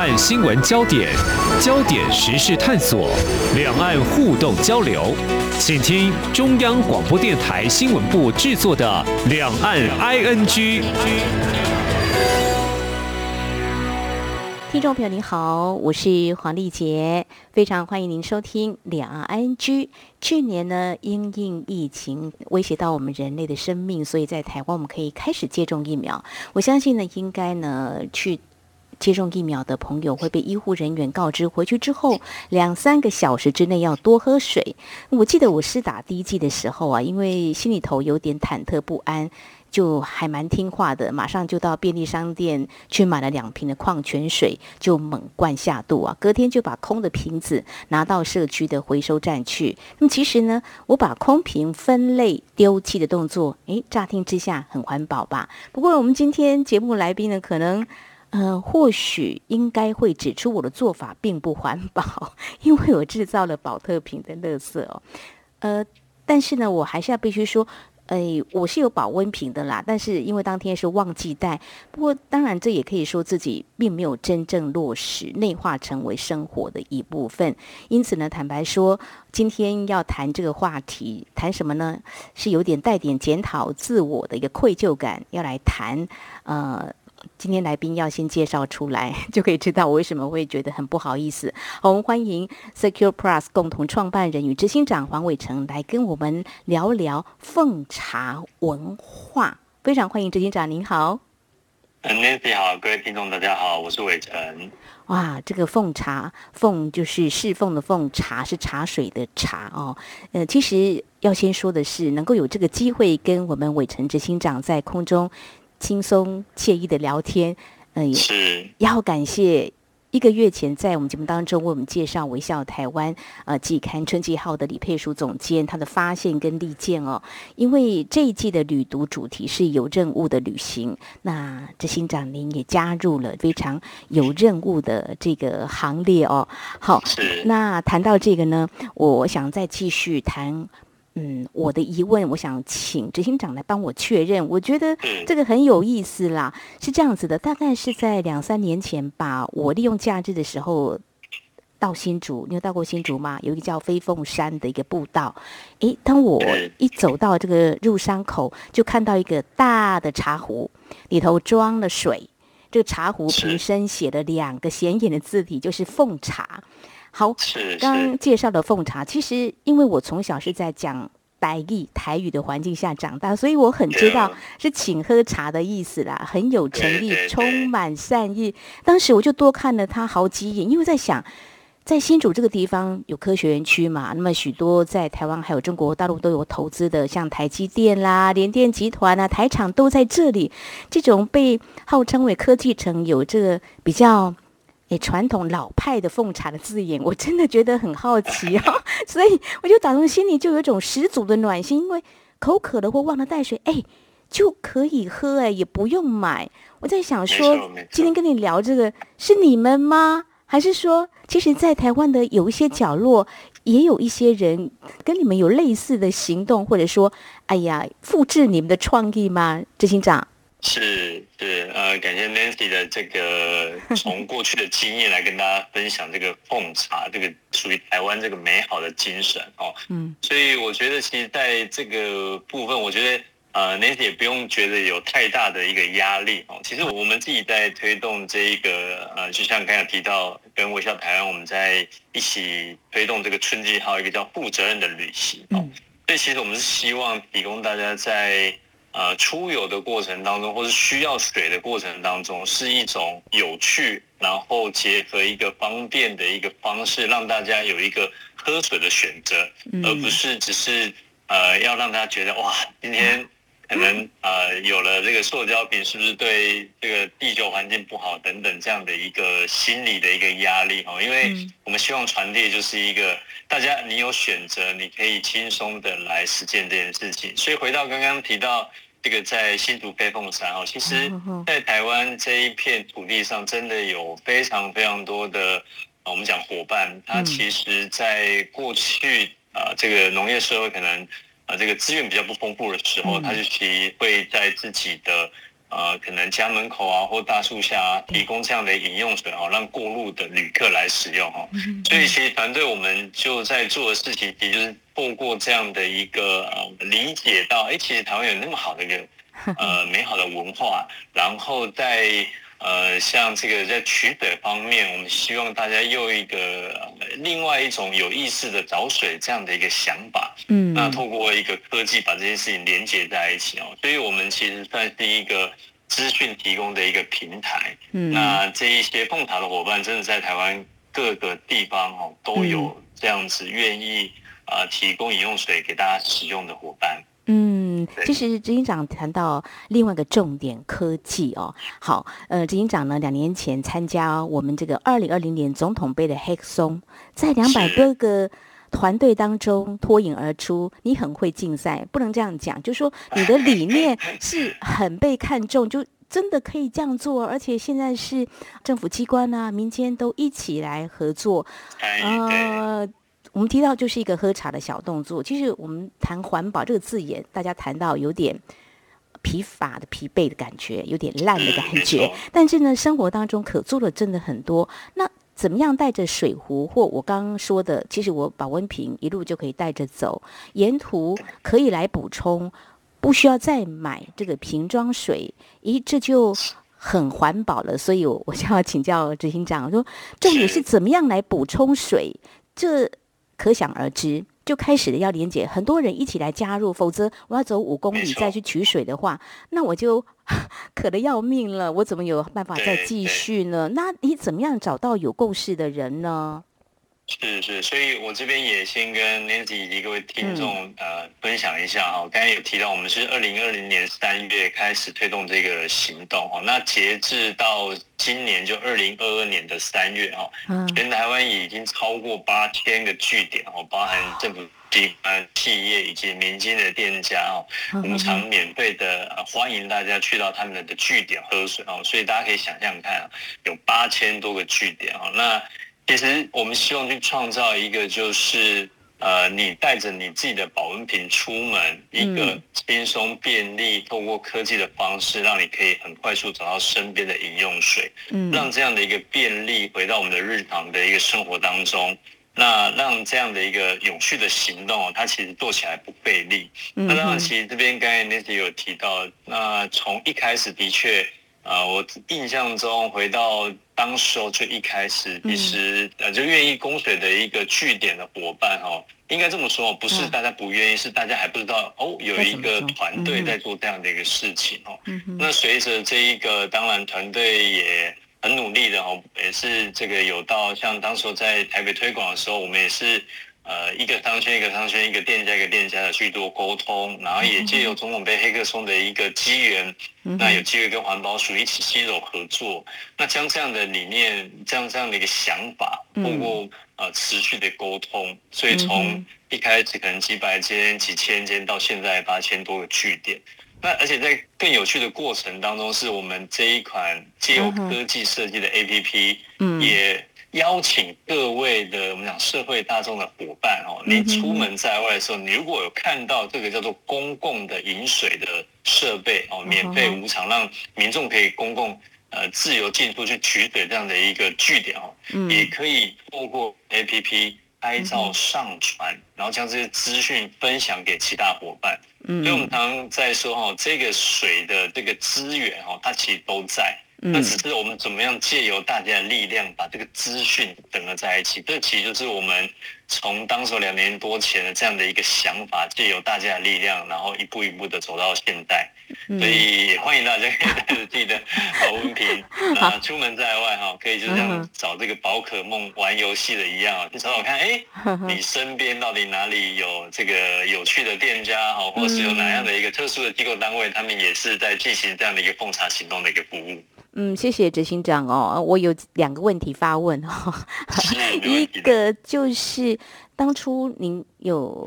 岸新闻焦点、焦点时事探索、两岸互动交流，请听中央广播电台新闻部制作的《两岸 ING》。听众朋友您好，我是黄丽杰，非常欢迎您收听两岸 ING。去年呢，因应疫情威胁到我们人类的生命，所以在台湾我们可以开始接种疫苗。我相信呢，应该呢去接种疫苗的朋友会被医护人员告知，回去之后两三个小时之内要多喝水。我记得我施打第一剂的时候啊，因为心里头有点忐忑不安。就还蛮听话的，马上就到便利商店去买了两瓶的矿泉水，就猛灌下肚啊！隔天就把空的瓶子拿到社区的回收站去。那么其实呢，我把空瓶分类丢弃的动作，诶，乍听之下很环保吧？不过我们今天节目来宾呢，可能呃，或许应该会指出我的做法并不环保，因为我制造了保特瓶的垃圾哦。呃，但是呢，我还是要必须说。哎，我是有保温瓶的啦，但是因为当天是忘记带。不过当然，这也可以说自己并没有真正落实内化成为生活的一部分。因此呢，坦白说，今天要谈这个话题，谈什么呢？是有点带点检讨自我的一个愧疚感，要来谈呃。今天来宾要先介绍出来，就可以知道我为什么会觉得很不好意思。好我们欢迎 Secure Plus 共同创办人与执行长黄伟成来跟我们聊聊奉茶文化。非常欢迎执行长，您好。Nancy 好，各位听众大家好，我是伟成。哇，这个奉茶，奉就是侍奉的奉，茶是茶水的茶哦。呃，其实要先说的是，能够有这个机会跟我们伟成执行长在空中。轻松惬意的聊天，嗯，是要感谢一个月前在我们节目当中为我们介绍《微笑台湾》呃季刊春季号的李佩书总监他的发现跟利见哦，因为这一季的旅读主题是有任务的旅行，那执行长您也加入了非常有任务的这个行列哦。好，那谈到这个呢，我想再继续谈。嗯，我的疑问，我想请执行长来帮我确认。我觉得这个很有意思啦，是这样子的，大概是在两三年前吧，我利用假日的时候到新竹，你有到过新竹吗？有一个叫飞凤山的一个步道。诶，当我一走到这个入山口，就看到一个大的茶壶，里头装了水，这个茶壶瓶身写了两个显眼的字体，就是奉茶。好，刚介绍的奉茶，其实因为我从小是在讲白语台语的环境下长大，所以我很知道是请喝茶的意思啦，很有诚意，充满善意。当时我就多看了他好几眼，因为在想，在新竹这个地方有科学园区嘛，那么许多在台湾还有中国大陆都有投资的，像台积电啦、联电集团啊、台厂都在这里，这种被号称为科技城，有这个比较。诶，传统老派的奉茶的字眼，我真的觉得很好奇啊，所以我就打从心里就有一种十足的暖心，因为口渴了或忘了带水，哎，就可以喝，哎，也不用买。我在想说，今天跟你聊这个是你们吗？还是说，其实，在台湾的有一些角落，也有一些人跟你们有类似的行动，或者说，哎呀，复制你们的创意吗？执行长。是是呃，感谢 Nancy 的这个 从过去的经验来跟大家分享这个奉茶，这个属于台湾这个美好的精神哦。嗯，所以我觉得其实在这个部分，我觉得呃 Nancy 也不用觉得有太大的一个压力哦。其实我们自己在推动这一个呃，就像刚才提到跟微笑台湾，我们在一起推动这个春季号一个叫负责任的旅行哦。所以其实我们是希望提供大家在呃，出游的过程当中，或是需要水的过程当中，是一种有趣，然后结合一个方便的一个方式，让大家有一个喝水的选择，而不是只是呃要让大家觉得哇，今天可能呃有了这个塑胶瓶，是不是对这个地球环境不好等等这样的一个心理的一个压力哦？因为我们希望传递就是一个大家你有选择，你可以轻松的来实践这件事情。所以回到刚刚提到。这个在新竹飞凤山哦，其实，在台湾这一片土地上，真的有非常非常多的我们讲伙伴，他其实在过去啊，这个农业社会可能啊，这个资源比较不丰富的时候，他就其实会在自己的呃，可能家门口啊或大树下啊，提供这样的饮用水哦，让过路的旅客来使用哈。所以其实团队我们就在做的事情，也就是透过这样的一个呃理解到，哎，其实台湾有那么好的一个呃 美好的文化，然后在。呃，像这个在取水方面，我们希望大家用一个另外一种有意识的找水这样的一个想法，嗯，那透过一个科技把这件事情连接在一起哦，所以我们其实算是一个资讯提供的一个平台，嗯，那这一些碰茶的伙伴，真的在台湾各个地方哦都有这样子愿意啊提供饮用水给大家使用的伙伴。嗯，其实执行长谈到另外一个重点科技哦，好，呃，执行长呢两年前参加我们这个二零二零年总统杯的黑松，在两百多个团队当中脱颖而出，你很会竞赛，不能这样讲，就说你的理念 是很被看重，就真的可以这样做，而且现在是政府机关啊、民间都一起来合作，呃。我们提到就是一个喝茶的小动作。其实我们谈环保这个字眼，大家谈到有点疲乏的疲惫的感觉，有点烂的感觉。但是呢，生活当中可做的真的很多。那怎么样带着水壶，或我刚刚说的，其实我保温瓶一路就可以带着走，沿途可以来补充，不需要再买这个瓶装水。咦，这就很环保了。所以我我就要请教执行长，说重点是怎么样来补充水？这可想而知，就开始了要连接很多人一起来加入，否则我要走五公里再去取水的话，那我就 渴得要命了。我怎么有办法再继续呢？那你怎么样找到有共识的人呢？是是，所以我这边也先跟 Nancy 以及各位听众呃分享一下哈。刚才有提到，我们是二零二零年三月开始推动这个行动哦。那截至到今年就二零二二年的三月哈，全台湾已经超过八千个据点哦，包含政府机关、企业以及民间的店家哦，无偿免费的欢迎大家去到他们的据点喝水哦。所以大家可以想象看啊，有八千多个据点哦，那。其实我们希望去创造一个，就是呃，你带着你自己的保温瓶出门，一个轻松便利，透过科技的方式，让你可以很快速找到身边的饮用水，嗯，让这样的一个便利回到我们的日常的一个生活当中，那让这样的一个永续的行动，它其实做起来不费力。那当然，其实这边刚才那些有提到，那从一开始的确。啊，我印象中回到当时候最一开始，其实呃就愿意供水的一个据点的伙伴哦，应该这么说，不是大家不愿意，是大家还不知道哦，有一个团队在做这样的一个事情哦。那随着这一个，当然团队也很努力的哦，也是这个有到像当时在台北推广的时候，我们也是。呃，一个商圈一个商圈，一个店家一个店家的去做沟通，然后也借由总统杯黑客松的一个机缘，那有机会跟环保署一起携手合作，那将这样的理念，这样这样的一个想法，通过呃持续的沟通，所以从一开始可能几百间、几千间，到现在八千多个据点，那而且在更有趣的过程当中，是我们这一款借由科技设计的 APP，也。邀请各位的我们讲社会大众的伙伴哦，你出门在外的时候，你如果有看到这个叫做公共的饮水的设备哦，免费无偿让民众可以公共呃自由进出去取水这样的一个据点哦，也可以透过 A P P 拍照上传，然后将这些资讯分享给其他伙伴。嗯，所以我们常常在说哦，这个水的这个资源哦，它其实都在。那只是我们怎么样借由大家的力量，把这个资讯整合在一起。这其实就是我们从当时两年多前的这样的一个想法，借由大家的力量，然后一步一步的走到现在。所以欢迎大家可以带着自己的保温瓶，啊，出门在外哈，可以就像找这个宝可梦玩游戏的一样，你找找看，哎，你身边到底哪里有这个有趣的店家哈，或是有哪样的一个特殊的机构单位，他们也是在进行这样的一个奉茶行动的一个服务。嗯，谢谢执行长哦。我有两个问题发问哦，一个就是当初您有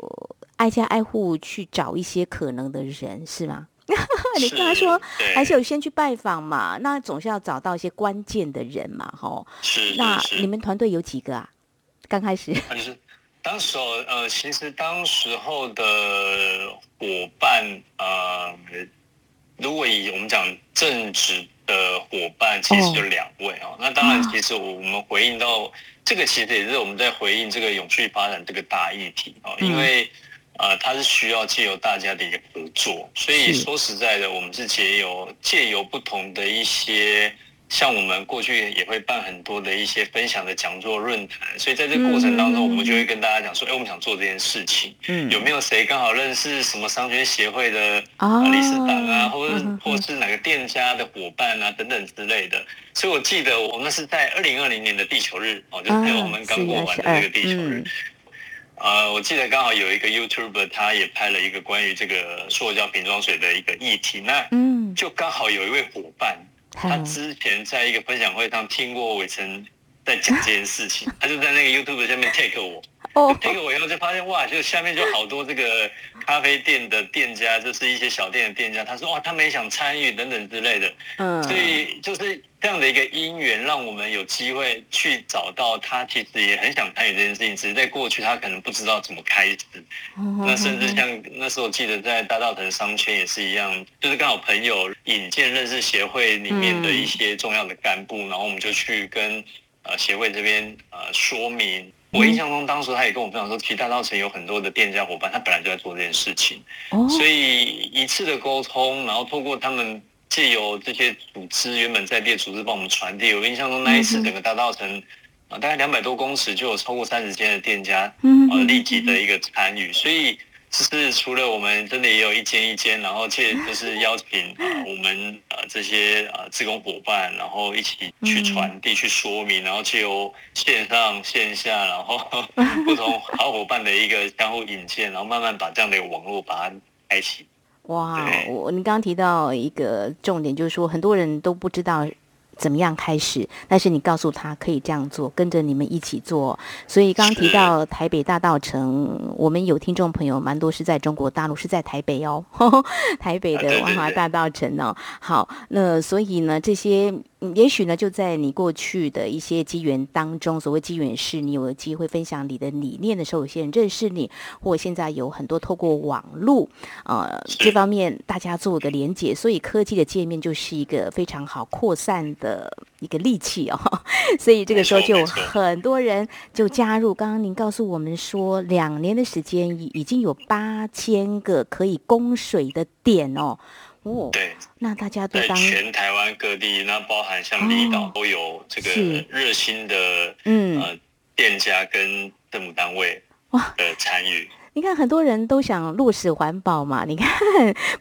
挨家挨户去找一些可能的人是吗？你跟他说还是有先去拜访嘛？那总是要找到一些关键的人嘛，吼。是。那你们团队有几个啊？刚开始。是当时候呃，其实当时候的伙伴呃。如果以我们讲正直的伙伴，其实就两位哦。那当然，其实我们回应到这个，其实也是我们在回应这个永续发展这个大议题哦，因为呃，它是需要借由大家的一个合作，所以说实在的，我们是借由借由不同的一些。像我们过去也会办很多的一些分享的讲座论坛，所以在这个过程当中，我们就会跟大家讲说，哎，我们想做这件事情，嗯，有没有谁刚好认识什么商圈协会的啊理事长啊，或者或是哪个店家的伙伴啊等等之类的。所以我记得我们是在二零二零年的地球日哦，就是我们刚过完的那个地球日，呃，我记得刚好有一个 YouTuber 他也拍了一个关于这个塑胶瓶装水的一个议题，那嗯，就刚好有一位伙伴。他之前在一个分享会上听过伟成在讲这件事情，他就在那个 YouTube 下面 take 我，take 我以后就发现哇，就下面就好多这个咖啡店的店家，就是一些小店的店家，他说哇，他们也想参与等等之类的，嗯，所以就是。这样的一个因缘，让我们有机会去找到他，其实也很想参与这件事情，只是在过去他可能不知道怎么开始。那甚至像那时候，记得在大道城商圈也是一样，就是刚好朋友引荐认识协会里面的一些重要的干部，然后我们就去跟呃协会这边呃说明。我印象中，当时他也跟我分享说，其实大道城有很多的店家伙伴，他本来就在做这件事情，所以一次的沟通，然后透过他们。借由这些组织原本在列组织帮我们传递，我印象中那一次整个大道城啊，大概两百多公尺就有超过三十间的店家，呃，立即的一个参与。所以就是除了我们真的也有一间一间，然后借就是邀请啊我们啊这些啊职工伙伴，然后一起去传递、去说明，然后借由线上线下，然后不同好伙伴的一个相互引荐，然后慢慢把这样的一个网络把它开启。哇，我你刚刚提到一个重点，就是说很多人都不知道。怎么样开始？但是你告诉他可以这样做，跟着你们一起做。所以刚刚提到台北大道城，我们有听众朋友蛮多是在中国大陆，是在台北哦，台北的万华大道城哦。好，那所以呢，这些也许呢，就在你过去的一些机缘当中，所谓机缘是你有机会分享你的理念的时候，有些人认识你，或现在有很多透过网络呃这方面大家做个连接，所以科技的界面就是一个非常好扩散。的一个利器哦，所以这个时候就很多人就加入。刚刚您告诉我们说，两年的时间已已经有八千个可以供水的点哦。哦，对，那大家都当全台湾各地，那包含像离岛都有这个热心的嗯。呃店家跟政府单位哇。的参与。你看，很多人都想落实环保嘛。你看，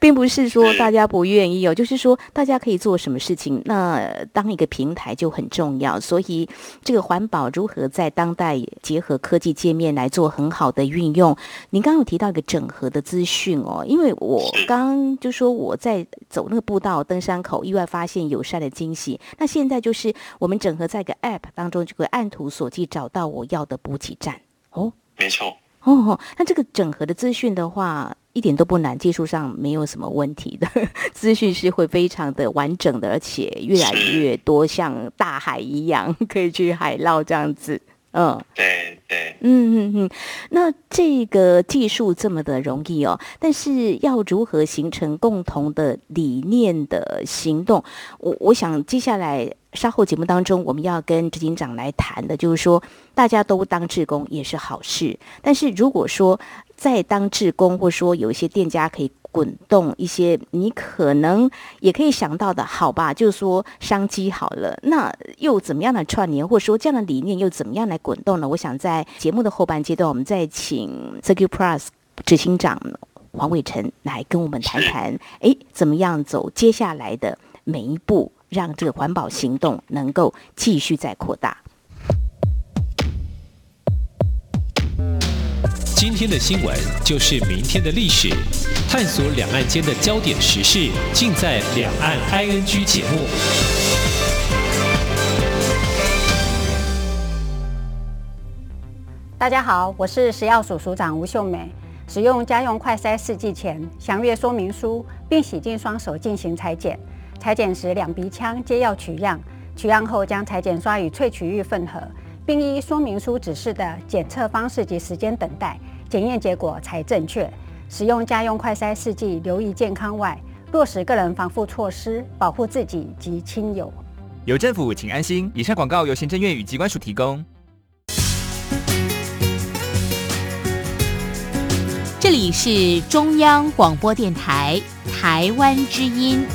并不是说大家不愿意哦，就是说大家可以做什么事情。那当一个平台就很重要，所以这个环保如何在当代结合科技界面来做很好的运用。您刚刚有提到一个整合的资讯哦，因为我刚就说我在走那个步道登山口，意外发现友善的惊喜。那现在就是我们整合在一个 App 当中，就会按图索骥找到我要的补给站哦，没错。哦，那这个整合的资讯的话，一点都不难，技术上没有什么问题的，资讯是会非常的完整的，而且越来越多，像大海一样 可以去海捞这样子。嗯，对对，嗯嗯嗯，那这个技术这么的容易哦，但是要如何形成共同的理念的行动？我我想接下来稍后节目当中，我们要跟执行长来谈的，就是说大家都当志工也是好事，但是如果说在当志工，或说有一些店家可以。滚动一些，你可能也可以想到的，好吧？就是说商机好了，那又怎么样的串联，或者说这样的理念又怎么样来滚动呢？我想在节目的后半阶段，我们再请 c i r c u Plus 执行长黄伟成来跟我们谈谈，哎，怎么样走接下来的每一步，让这个环保行动能够继续再扩大。今天的新闻就是明天的历史，探索两岸间的焦点时事，尽在《两岸 ING》节目。大家好，我是食药署署长吴秀美。使用家用快筛试剂前，详阅说明书，并洗净双手进行裁剪。裁剪时，两鼻腔皆要取样。取样后，将裁剪刷与萃取液混合，并依说明书指示的检测方式及时间等待。检验结果才正确。使用家用快筛试剂，留意健康外，落实个人防护措施，保护自己及亲友。有政府，请安心。以上广告由行政院与机关署提供。这里是中央广播电台台湾之音。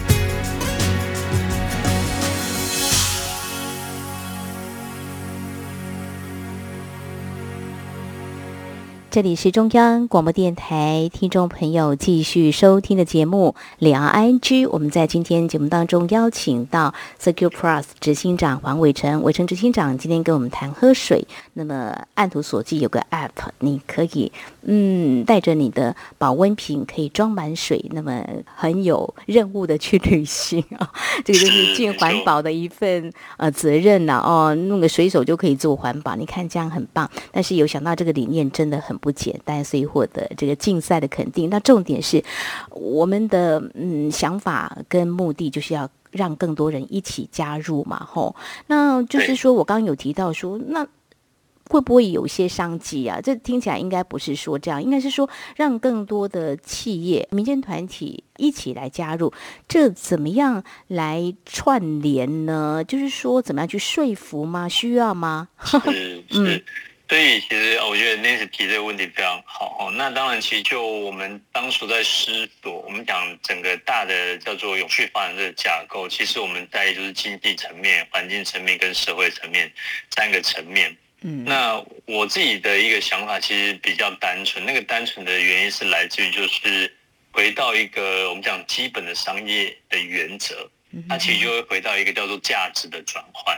这里是中央广播电台听众朋友继续收听的节目《两岸安居》。我们在今天节目当中邀请到 Secure Plus 执行长黄伟成，伟成执行长今天跟我们谈喝水。那么按图索骥有个 App，你可以嗯带着你的保温瓶可以装满水，那么很有任务的去旅行啊。这个就是尽环保的一份呃责任呐哦，弄个水手就可以做环保，你看这样很棒。但是有想到这个理念真的很。不简单，所以获得这个竞赛的肯定。那重点是我们的嗯想法跟目的，就是要让更多人一起加入嘛，吼。那就是说我刚刚有提到说，那会不会有一些商机啊？这听起来应该不是说这样，应该是说让更多的企业、民间团体一起来加入。这怎么样来串联呢？就是说怎么样去说服吗？需要吗？嗯。所以其实我觉得 Nancy 提这个问题非常好哦。那当然，其实就我们当初在思索，我们讲整个大的叫做永续发展这个架构，其实我们在就是经济层面、环境层面跟社会层面三个层面。嗯，那我自己的一个想法其实比较单纯，那个单纯的原因是来自于就是回到一个我们讲基本的商业的原则，它其实就会回到一个叫做价值的转换。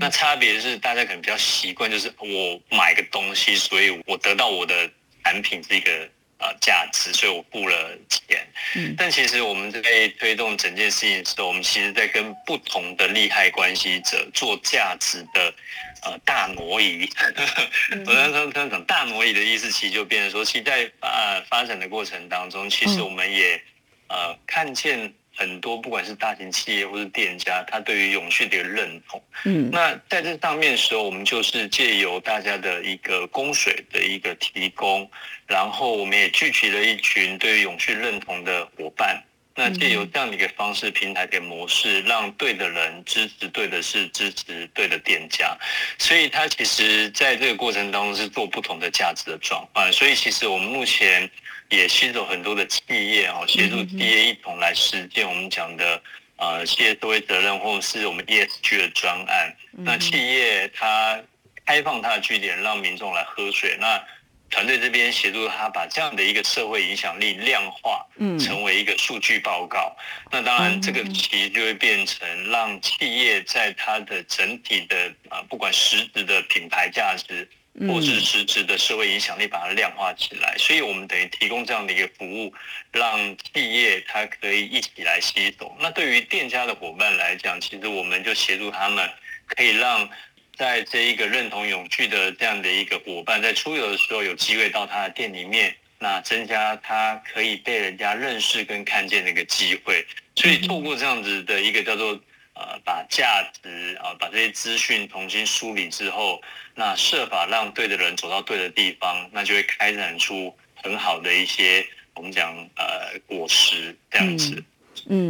那差别是大家可能比较习惯，就是我买个东西，所以我得到我的产品是一个呃价值，所以我付了钱。嗯，但其实我们在推动整件事情的时候，我们其实在跟不同的利害关系者做价值的呃大挪移。我刚刚刚讲大挪移的意思，其实就变成说，其实在呃发展的过程当中，其实我们也呃看见。很多不管是大型企业或是店家，他对于永续的一个认同，嗯，那在这上面的时候，我们就是借由大家的一个供水的一个提供，然后我们也聚集了一群对于永续认同的伙伴，那借由这样的一个方式、平台的模式，让对的人支持对的事，支持对的店家，所以它其实在这个过程当中是做不同的价值的转换，所以其实我们目前。也携手很多的企业哦，协助企业一同来实践我们讲的呃企业社会责任，或者是我们 ESG 的专案。那企业它开放它的据点，让民众来喝水。那团队这边协助他把这样的一个社会影响力量化，嗯，成为一个数据报告。那当然，这个其实就会变成让企业在它的整体的啊，不管实质的品牌价值。或是实质的社会影响力，把它量化起来。所以，我们等于提供这样的一个服务，让企业它可以一起来吸收。那对于店家的伙伴来讲，其实我们就协助他们，可以让在这一个认同永续的这样的一个伙伴，在出游的时候有机会到他的店里面，那增加他可以被人家认识跟看见的一个机会。所以，透过这样子的一个叫做。呃，把价值啊，把这些资讯重新梳理之后，那设法让对的人走到对的地方，那就会开展出很好的一些我们讲呃果实这样子。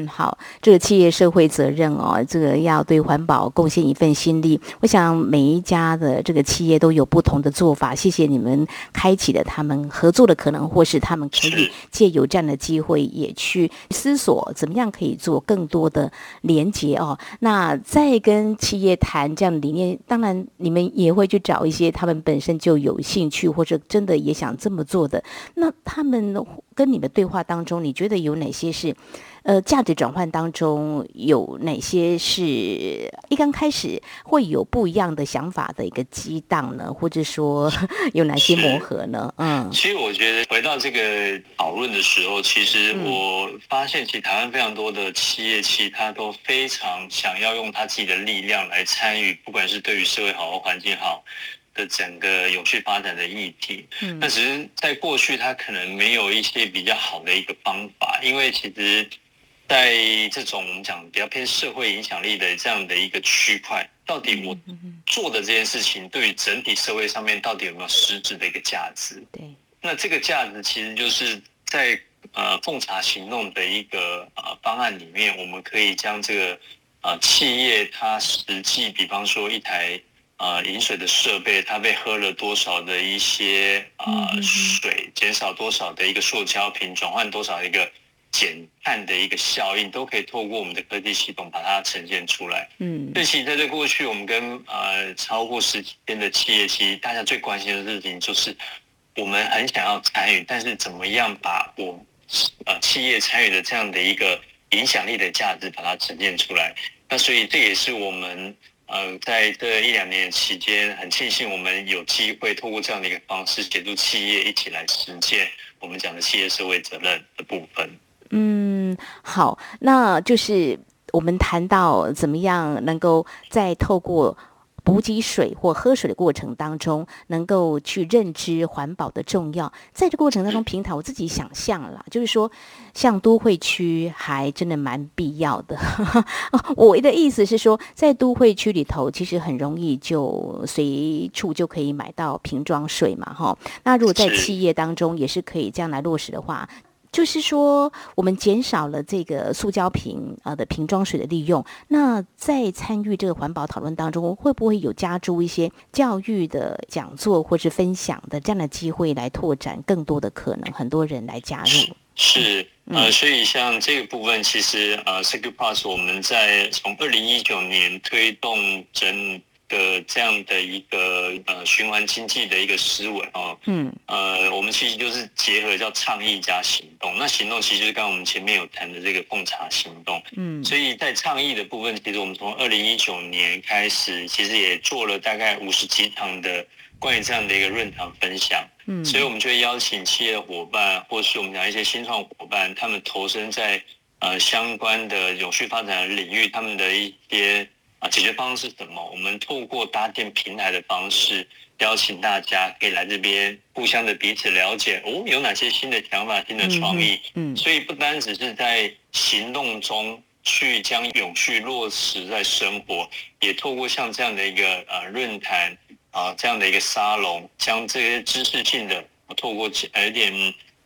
好，这个企业社会责任哦，这个要对环保贡献一份心力。我想每一家的这个企业都有不同的做法。谢谢你们开启了他们合作的可能，或是他们可以借有这样的机会，也去思索怎么样可以做更多的连接哦。那再跟企业谈这样的理念，当然你们也会去找一些他们本身就有兴趣，或者真的也想这么做的。那他们跟你们对话当中，你觉得有哪些是？呃，价值转换当中有哪些是一刚开始会有不一样的想法的一个激荡呢？或者说 有哪些磨合呢？嗯，其实我觉得回到这个讨论的时候，其实我发现，其实台湾非常多的企业，其实他都非常想要用他自己的力量来参与，不管是对于社会好或环境好的整个永续发展的议题。嗯，那只是在过去，他可能没有一些比较好的一个方法，因为其实。在这种我们讲比较偏社会影响力的这样的一个区块，到底我做的这件事情对于整体社会上面到底有没有实质的一个价值？对，那这个价值其实就是在呃奉茶行动的一个呃方案里面，我们可以将这个呃企业它实际，比方说一台呃饮水的设备，它被喝了多少的一些呃水，减少多少的一个塑胶瓶，转换多少一个。减碳的一个效应，都可以透过我们的科技系统把它呈现出来。嗯，所以其实在这过去，我们跟呃超过十几天的企业，其实大家最关心的事情就是，我们很想要参与，但是怎么样把我呃企业参与的这样的一个影响力的价值把它呈现出来？那所以这也是我们呃在这一两年期间，很庆幸我们有机会透过这样的一个方式，协助企业一起来实践我们讲的企业社会责任的部分。嗯，好，那就是我们谈到怎么样能够在透过补给水或喝水的过程当中，能够去认知环保的重要。在这过程当中，平台我自己想象了，就是说，像都会区还真的蛮必要的。我的意思是说，在都会区里头，其实很容易就随处就可以买到瓶装水嘛，哈。那如果在企业当中也是可以这样来落实的话。就是说，我们减少了这个塑胶瓶啊的瓶装水的利用。那在参与这个环保讨论当中，会不会有加注一些教育的讲座或是分享的这样的机会，来拓展更多的可能，很多人来加入？是，呃，所以像这个部分，其实呃 s e c u r Pass 我们在从二零一九年推动整。的这样的一个呃循环经济的一个思维哦，嗯，呃，我们其实就是结合叫倡议加行动。那行动其实就是刚刚我们前面有谈的这个奉茶行动，嗯，所以在倡议的部分，其实我们从二零一九年开始，其实也做了大概五十几场的关于这样的一个论坛分享，嗯，所以我们就会邀请企业伙伴，或是我们讲一些新创伙伴，他们投身在呃相关的永续发展的领域，他们的一些。啊，解决方案是什么？我们透过搭建平台的方式，邀请大家可以来这边互相的彼此了解哦，有哪些新的想法、新的创意？嗯，所以不单只是在行动中去将永续落实在生活，也透过像这样的一个呃论坛啊，这样的一个沙龙，将这些知识性的透过有点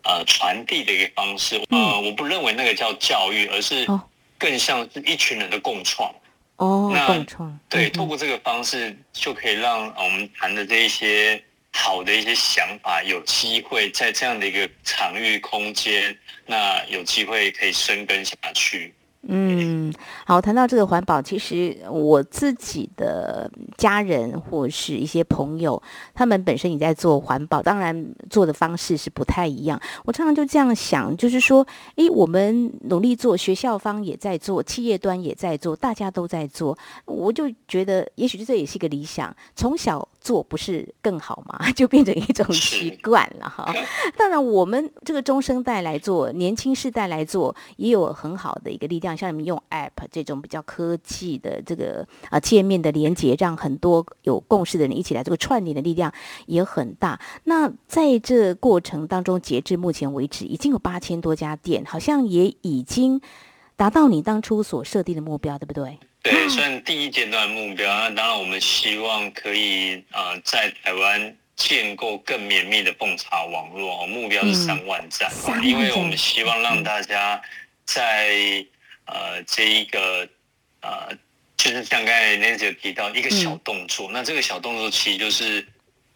呃传递的一个方式，呃，我不认为那个叫教育，而是更像是一群人的共创。哦，那对，透过这个方式就可以让我们谈的这一些好的一些想法，有机会在这样的一个场域空间，那有机会可以生根下去。嗯，好，谈到这个环保，其实我自己的家人或是一些朋友，他们本身也在做环保，当然做的方式是不太一样。我常常就这样想，就是说，诶，我们努力做，学校方也在做，企业端也在做，大家都在做，我就觉得，也许这也是一个理想。从小做不是更好吗？就变成一种习惯了哈。当然，我们这个中生代来做，年轻世代来做，也有很好的一个力量。像你们用 App 这种比较科技的这个啊界面的连接，让很多有共识的人一起来，这个串联的力量也很大。那在这过程当中，截至目前为止，已经有八千多家店，好像也已经达到你当初所设定的目标，对不对？对，算第一阶段目标。那当然，我们希望可以呃在台湾建构更绵密的奉茶网络，目标是三万站，因为我们希望让大家在。呃，这一个呃，就是像刚才 Nancy 提到一个小动作，那这个小动作其实就是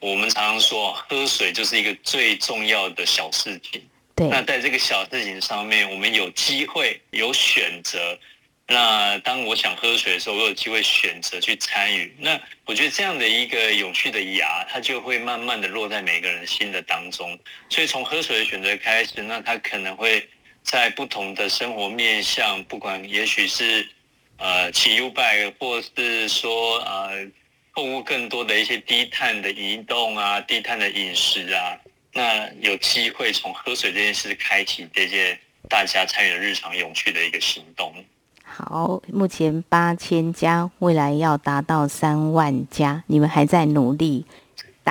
我们常常说，喝水就是一个最重要的小事情。对。那在这个小事情上面，我们有机会有选择。那当我想喝水的时候，我有机会选择去参与。那我觉得这样的一个有趣的芽，它就会慢慢的落在每个人心的当中。所以从喝水的选择开始，那它可能会。在不同的生活面向，不管也许是呃骑 U bike，或是说呃购物更多的一些低碳的移动啊，低碳的饮食啊，那有机会从喝水这件事开启这些大家参与的日常永续的一个行动。好，目前八千家，未来要达到三万家，你们还在努力。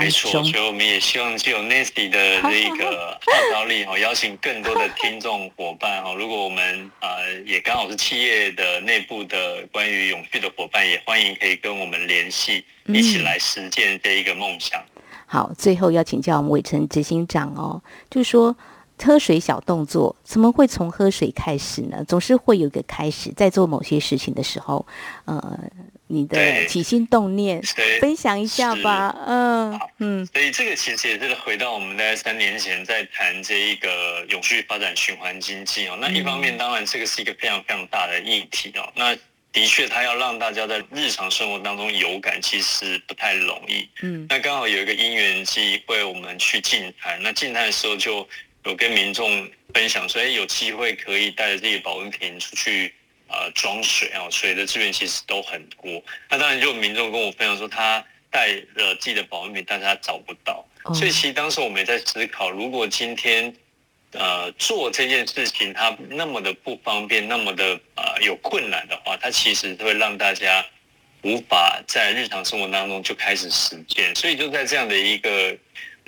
没错，所以我们也希望借由 Nancy 的 这个号召力哦，邀请更多的听众伙伴哦。如果我们呃也刚好是企业的内部的关于永续的伙伴，也欢迎可以跟我们联系，一起来实践这一个梦想。好，最后要请教我们伟成执行长哦，就是说喝水小动作怎么会从喝水开始呢？总是会有一个开始，在做某些事情的时候，呃，你的起心动念，对分享一下吧。嗯好嗯所以这个其实也是回到我们大概三年前在谈这一个永续发展循环经济哦。那一方面，当然这个是一个非常非常大的议题哦。那的确，它要让大家在日常生活当中有感，其实不太容易。嗯那刚好有一个因缘机会，我们去净滩。那净滩的时候，就有跟民众分享所以，有机会可以带着自己的保温瓶出去呃装水啊，水的资源其实都很多。那当然，就有民众跟我分享说，他带了自己的保温瓶，但是他找不到。哦所以其实当时我们也在思考，如果今天呃做这件事情它那么的不方便，那么的呃有困难的话，它其实会让大家无法在日常生活当中就开始实践。所以就在这样的一个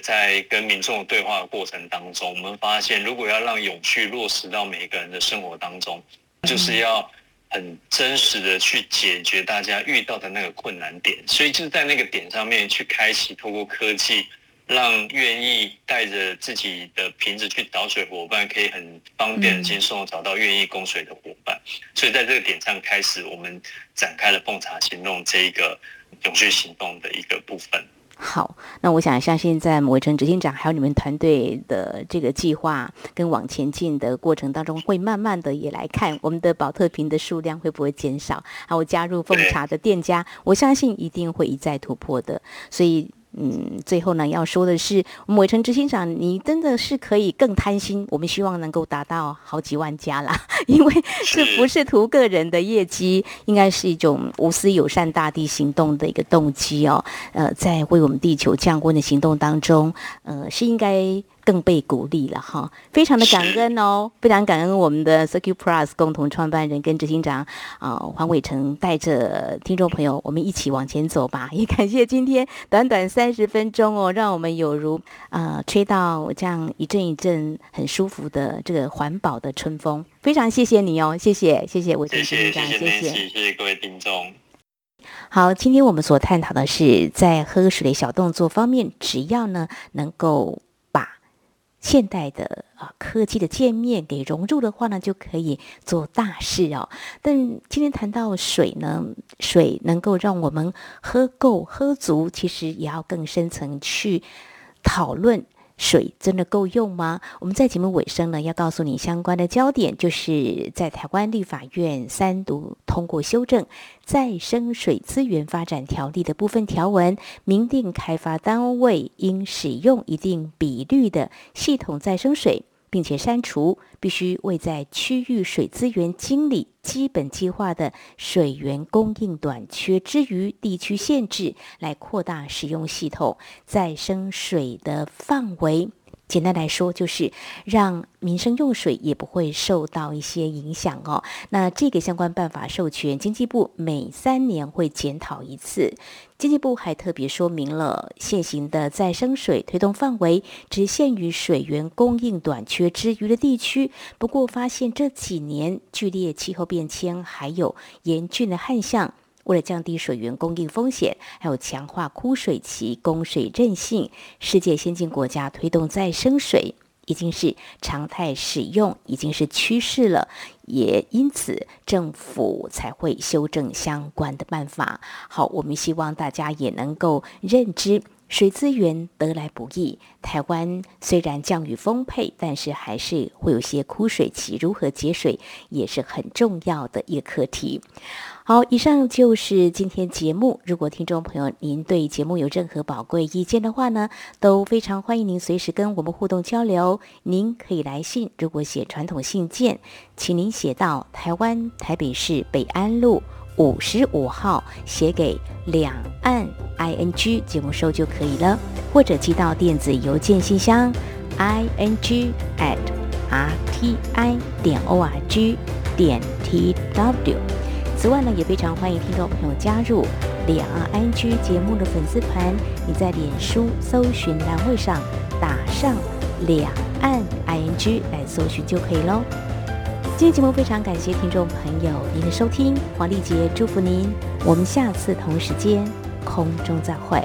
在跟民众对话的过程当中，我们发现，如果要让永续落实到每一个人的生活当中，就是要很真实的去解决大家遇到的那个困难点。所以就是在那个点上面去开启，透过科技。让愿意带着自己的瓶子去找水伙伴，可以很方便、轻松找到愿意供水的伙伴。所以在这个点上开始，我们展开了奉茶行动这一个永续行动的一个部分。好，那我想像现在伟成执行长还有你们团队的这个计划跟往前进的过程当中，会慢慢的也来看我们的保特瓶的数量会不会减少，还有加入奉茶的店家，我相信一定会一再突破的。所以。嗯，最后呢，要说的是，我们伟成执行长，你真的是可以更贪心，我们希望能够达到好几万家啦，因为这不是图个人的业绩，应该是一种无私友善大地行动的一个动机哦。呃，在为我们地球降温的行动当中，呃，是应该。更被鼓励了哈，非常的感恩哦，非常感恩我们的 Circuit Plus 共同创办人跟执行长啊、呃、黄伟成带着听众朋友，我们一起往前走吧。也感谢今天短短三十分钟哦，让我们有如呃吹到这样一阵一阵很舒服的这个环保的春风，非常谢谢你哦，谢谢谢谢执行长，谢谢谢谢谢各位听众。好，今天我们所探讨的是在喝水的小动作方面，只要呢能够。现代的啊科技的界面给融入的话呢，就可以做大事哦。但今天谈到水呢，水能够让我们喝够喝足，其实也要更深层去讨论。水真的够用吗？我们在节目尾声呢，要告诉你相关的焦点，就是在台湾立法院三读通过修正《再生水资源发展条例》的部分条文，明定开发单位应使用一定比率的系统再生水。并且删除必须为在区域水资源经理基本计划的水源供应短缺之余，地区限制来扩大使用系统再生水的范围。简单来说，就是让民生用水也不会受到一些影响哦。那这个相关办法授权，经济部每三年会检讨一次。经济部还特别说明了，现行的再生水推动范围只限于水源供应短缺之余的地区。不过，发现这几年剧烈气候变迁还有严峻的旱象。为了降低水源供应风险，还有强化枯水期供水韧性，世界先进国家推动再生水已经是常态使用，已经是趋势了。也因此，政府才会修正相关的办法。好，我们希望大家也能够认知。水资源得来不易，台湾虽然降雨丰沛，但是还是会有些枯水期，如何节水也是很重要的一个课题。好，以上就是今天节目。如果听众朋友您对节目有任何宝贵意见的话呢，都非常欢迎您随时跟我们互动交流。您可以来信，如果写传统信件，请您写到台湾台北市北安路。五十五号写给两岸 i n g 节目收就可以了，或者寄到电子邮件信箱 i n g at r t i 点 o r g 点 t w。此外呢，也非常欢迎听众朋友加入两岸 i n g 节目的粉丝团。你在脸书搜寻栏位上打上两岸 i n g 来搜寻就可以喽。今天节目非常感谢听众朋友您的收听，黄丽杰祝福您，我们下次同时间空中再会。